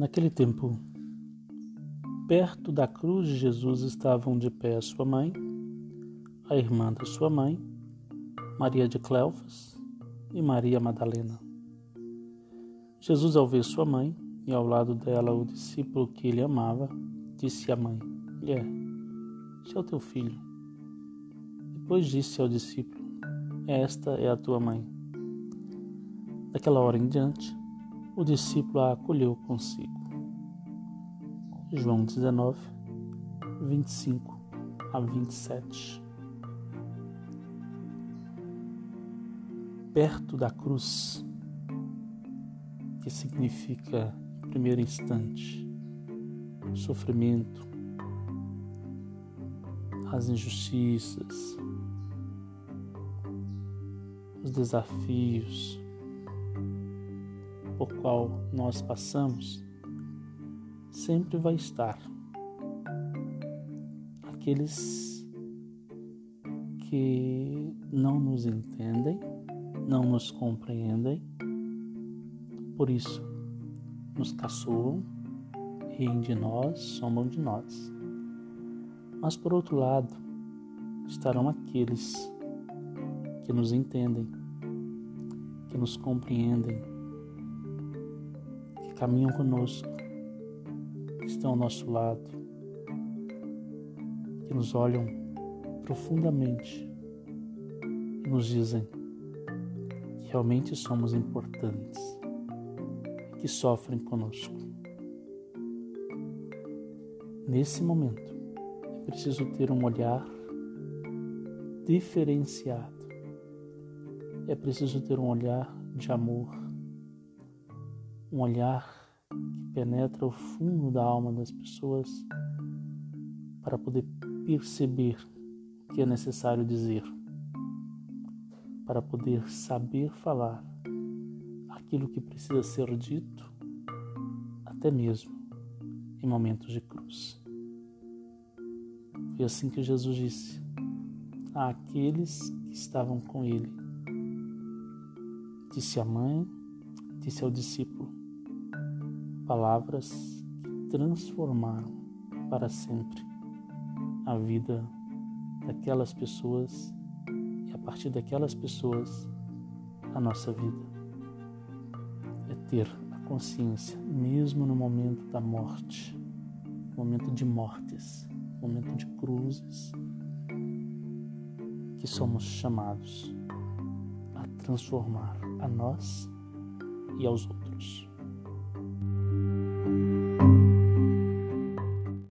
Naquele tempo, perto da cruz de Jesus estavam de pé sua mãe, a irmã da sua mãe, Maria de Cleofas e Maria Madalena. Jesus, ao ver sua mãe e ao lado dela o discípulo que ele amava, disse à mãe: Mulher, este é o teu filho. Depois disse ao discípulo: Esta é a tua mãe. Daquela hora em diante, o discípulo a acolheu consigo. João 19, 25 a 27. Perto da cruz, que significa, em primeiro instante, sofrimento, as injustiças, os desafios, por qual nós passamos, sempre vai estar aqueles que não nos entendem, não nos compreendem, por isso nos caçoam, riem de nós, somam de nós. Mas por outro lado, estarão aqueles que nos entendem, que nos compreendem, caminham conosco, que estão ao nosso lado, que nos olham profundamente e nos dizem que realmente somos importantes e que sofrem conosco. Nesse momento, é preciso ter um olhar diferenciado. É preciso ter um olhar de amor um olhar que penetra o fundo da alma das pessoas para poder perceber o que é necessário dizer, para poder saber falar aquilo que precisa ser dito, até mesmo em momentos de cruz. Foi assim que Jesus disse àqueles que estavam com ele. Disse à mãe, disse ao discípulo: palavras que transformaram para sempre a vida daquelas pessoas e a partir daquelas pessoas a nossa vida. É ter a consciência, mesmo no momento da morte, momento de mortes, momento de cruzes, que somos chamados a transformar a nós e aos outros.